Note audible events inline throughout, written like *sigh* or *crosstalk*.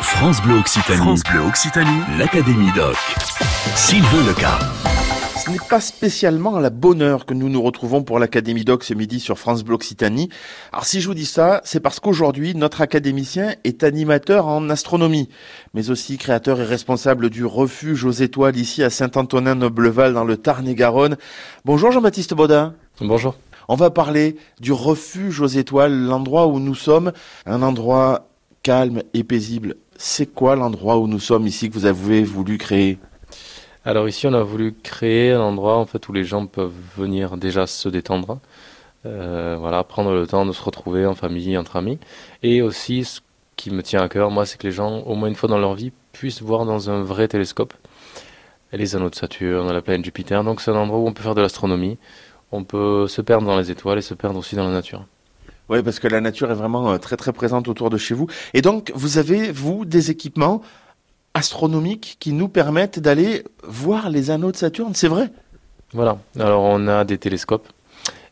France Bleu Occitanie. France Bleu Occitanie. L'Académie Doc. Sylvain Leca. Ce n'est pas spécialement à la bonne heure que nous nous retrouvons pour l'Académie Doc ce midi sur France Bleu Occitanie. Alors si je vous dis ça, c'est parce qu'aujourd'hui, notre académicien est animateur en astronomie, mais aussi créateur et responsable du refuge aux étoiles ici à Saint-Antonin-Nobleval dans le Tarn-et-Garonne. Bonjour Jean-Baptiste Baudin. Bonjour. On va parler du refuge aux étoiles, l'endroit où nous sommes, un endroit calme et paisible. C'est quoi l'endroit où nous sommes ici que vous avez voulu créer? Alors ici, on a voulu créer un endroit en fait où les gens peuvent venir déjà se détendre, euh, voilà, prendre le temps de se retrouver en famille, entre amis, et aussi ce qui me tient à cœur, moi, c'est que les gens, au moins une fois dans leur vie, puissent voir dans un vrai télescope les anneaux de Saturne, la planète Jupiter. Donc c'est un endroit où on peut faire de l'astronomie, on peut se perdre dans les étoiles et se perdre aussi dans la nature. Oui, parce que la nature est vraiment euh, très très présente autour de chez vous. Et donc, vous avez, vous, des équipements astronomiques qui nous permettent d'aller voir les anneaux de Saturne, c'est vrai? Voilà, alors on a des télescopes.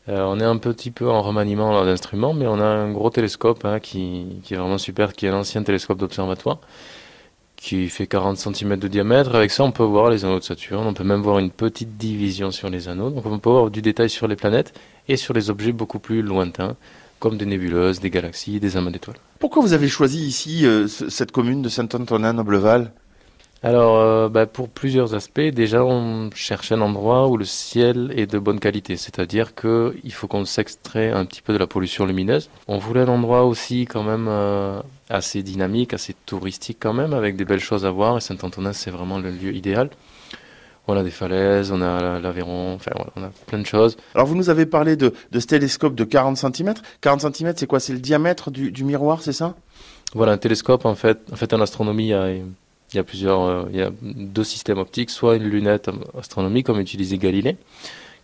Euh, on est un petit peu en remaniement d'instruments, mais on a un gros télescope hein, qui, est vraiment super, qui est l'ancien télescope d'observatoire, qui fait 40 cm de diamètre. Avec ça, on peut voir les anneaux de Saturne, on peut même voir une petite division sur les anneaux. Donc on peut voir du détail sur les planètes et sur les objets beaucoup plus lointains, comme des nébuleuses, des galaxies, des amas d'étoiles. Pourquoi vous avez choisi ici euh, cette commune de Saint-Antonin-Nobleval alors, euh, bah, pour plusieurs aspects, déjà, on cherche un endroit où le ciel est de bonne qualité, c'est-à-dire qu'il faut qu'on s'extrait un petit peu de la pollution lumineuse. On voulait un endroit aussi quand même euh, assez dynamique, assez touristique quand même, avec des belles choses à voir, et Saint-Antonin, c'est vraiment le lieu idéal. On a des falaises, on a l'Aveyron, enfin voilà, on a plein de choses. Alors vous nous avez parlé de, de ce télescope de 40 cm. 40 cm, c'est quoi? C'est le diamètre du, du miroir, c'est ça? Voilà, un télescope, en fait, en fait en astronomie, il y a, il y a plusieurs, euh, il y a deux systèmes optiques, soit une lunette astronomique comme utilisait Galilée,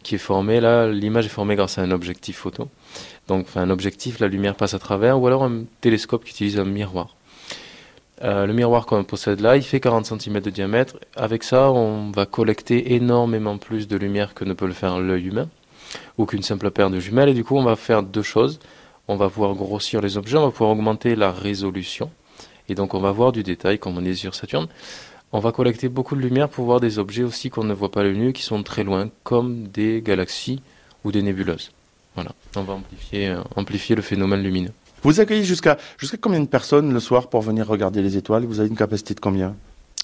qui est formée, là, l'image est formée grâce à un objectif photo. Donc, enfin, un objectif, la lumière passe à travers, ou alors un télescope qui utilise un miroir. Euh, le miroir qu'on possède là, il fait 40 cm de diamètre. Avec ça, on va collecter énormément plus de lumière que ne peut le faire l'œil humain, ou qu'une simple paire de jumelles. Et du coup, on va faire deux choses. On va pouvoir grossir les objets, on va pouvoir augmenter la résolution. Et donc, on va voir du détail, comme on est sur Saturne. On va collecter beaucoup de lumière pour voir des objets aussi qu'on ne voit pas le nu, qui sont très loin, comme des galaxies ou des nébuleuses. Voilà, on va amplifier, euh, amplifier le phénomène lumineux. Vous accueillez jusqu'à combien de personnes le soir pour venir regarder les étoiles? Vous avez une capacité de combien?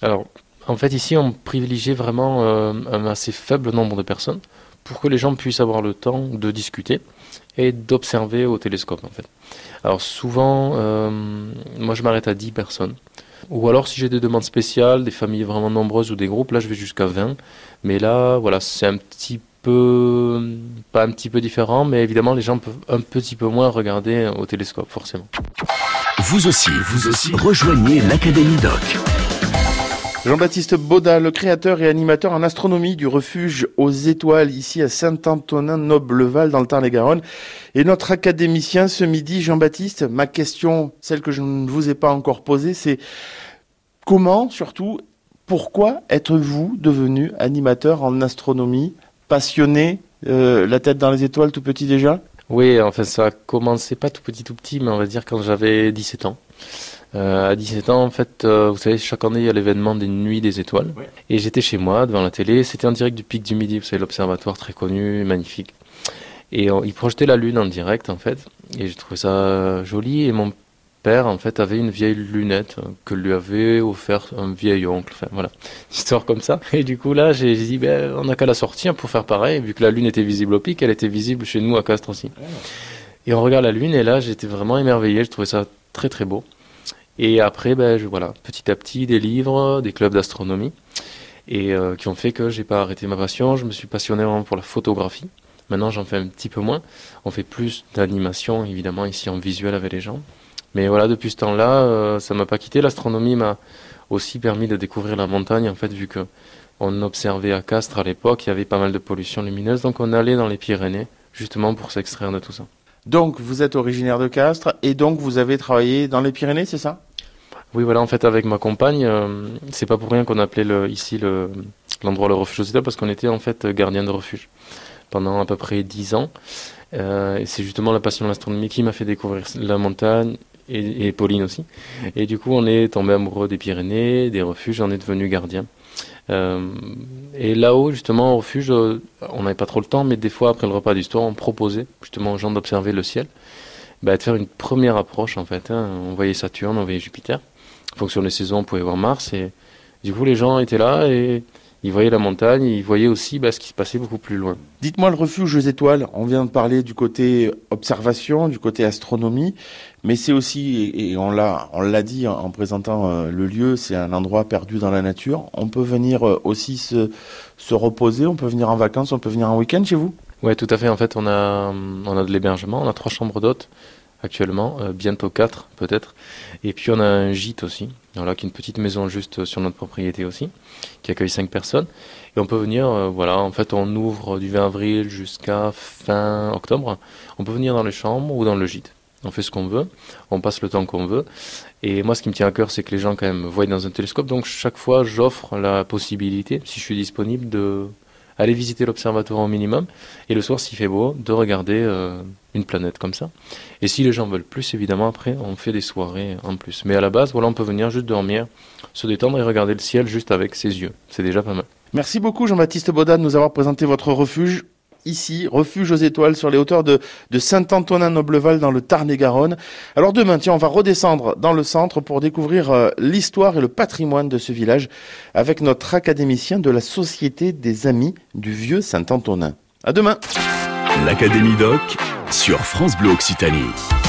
Alors, en fait, ici, on privilégie vraiment euh, un assez faible nombre de personnes pour que les gens puissent avoir le temps de discuter et d'observer au télescope, en fait. Alors, souvent, euh, moi, je m'arrête à 10 personnes. Ou alors, si j'ai des demandes spéciales, des familles vraiment nombreuses ou des groupes, là, je vais jusqu'à 20. Mais là, voilà, c'est un petit peu, pas un petit peu différent, mais évidemment, les gens peuvent un petit peu moins regarder au télescope, forcément. Vous aussi, vous aussi, rejoignez l'Académie Doc. Jean-Baptiste Baudat, le créateur et animateur en astronomie du refuge aux étoiles ici à Saint-Antonin-Nobleval dans le Tarn-et-Garonne. Et notre académicien ce midi, Jean-Baptiste, ma question, celle que je ne vous ai pas encore posée, c'est comment, surtout, pourquoi êtes-vous devenu animateur en astronomie, passionné, euh, la tête dans les étoiles tout petit déjà? Oui, en fait, ça a commencé pas tout petit, tout petit, mais on va dire quand j'avais 17 ans. Euh, à 17 ans, en fait, euh, vous savez, chaque année, il y a l'événement des Nuits des Étoiles. Et j'étais chez moi, devant la télé. C'était en direct du Pic du Midi, vous savez, l'observatoire très connu, magnifique. Et on, il projetait la Lune en direct, en fait. Et j'ai trouvé ça joli. Et mon père, en fait, avait une vieille lunette que lui avait offert un vieil oncle. Enfin, voilà. *laughs* Histoire comme ça. Et du coup, là, j'ai dit, ben, on n'a qu'à la sortir pour faire pareil. Vu que la Lune était visible au Pic, elle était visible chez nous à Castres aussi. Et on regarde la Lune, et là, j'étais vraiment émerveillé. Je trouvais ça très, très beau. Et après, ben, je, voilà, petit à petit, des livres, des clubs d'astronomie, et euh, qui ont fait que j'ai pas arrêté ma passion. Je me suis passionné vraiment pour la photographie. Maintenant, j'en fais un petit peu moins. On fait plus d'animation, évidemment, ici en visuel avec les gens. Mais voilà, depuis ce temps-là, euh, ça m'a pas quitté. L'astronomie m'a aussi permis de découvrir la montagne, en fait, vu que on observait à Castres à l'époque, il y avait pas mal de pollution lumineuse, donc on allait dans les Pyrénées, justement pour s'extraire de tout ça. Donc, vous êtes originaire de Castres et donc vous avez travaillé dans les Pyrénées, c'est ça? Oui, voilà, en fait, avec ma compagne, euh, c'est pas pour rien qu'on appelait le, ici le, l'endroit le refuge aux étoiles, parce qu'on était en fait gardien de refuge pendant à peu près dix ans. Euh, et c'est justement la passion de l'astronomie qui m'a fait découvrir la montagne et, Pauline aussi. Et du coup, on est tombé amoureux des Pyrénées, des refuges, on est devenu gardien. Euh, et là-haut, justement, au refuge, euh, on n'avait pas trop le temps, mais des fois, après le repas d'histoire, on proposait justement aux gens d'observer le ciel, bah, de faire une première approche en fait. Hein. On voyait Saturne, on voyait Jupiter. En fonction des saisons, on pouvait voir Mars. Et du coup, les gens étaient là et ils voyaient la montagne, ils voyaient aussi bah, ce qui se passait beaucoup plus loin. Dites-moi le refuge aux étoiles, on vient de parler du côté observation, du côté astronomie, mais c'est aussi, et on l'a, on l'a dit en présentant euh, le lieu, c'est un endroit perdu dans la nature. On peut venir euh, aussi se, se reposer, on peut venir en vacances, on peut venir en week-end chez vous? Ouais, tout à fait. En fait, on a, on a de l'hébergement, on a trois chambres d'hôtes actuellement, euh, bientôt quatre peut-être. Et puis on a un gîte aussi, voilà, qui est une petite maison juste sur notre propriété aussi, qui accueille cinq personnes. Et on peut venir, voilà, en fait on ouvre du 20 avril jusqu'à fin octobre. On peut venir dans les chambres ou dans le gîte. On fait ce qu'on veut, on passe le temps qu'on veut. Et moi, ce qui me tient à cœur, c'est que les gens quand même voient dans un télescope. Donc chaque fois, j'offre la possibilité, si je suis disponible, de aller visiter l'observatoire au minimum, et le soir, s'il fait beau, de regarder euh, une planète comme ça. Et si les gens veulent plus, évidemment, après, on fait des soirées en plus. Mais à la base, voilà, on peut venir juste dormir, se détendre et regarder le ciel juste avec ses yeux. C'est déjà pas mal. Merci beaucoup Jean-Baptiste Baudin de nous avoir présenté votre refuge ici, refuge aux étoiles sur les hauteurs de, Saint-Antonin-Nobleval dans le Tarn-et-Garonne. Alors demain, tiens, on va redescendre dans le centre pour découvrir euh, l'histoire et le patrimoine de ce village avec notre académicien de la Société des Amis du Vieux Saint-Antonin. À demain. L'Académie Doc sur France Bleu Occitanie.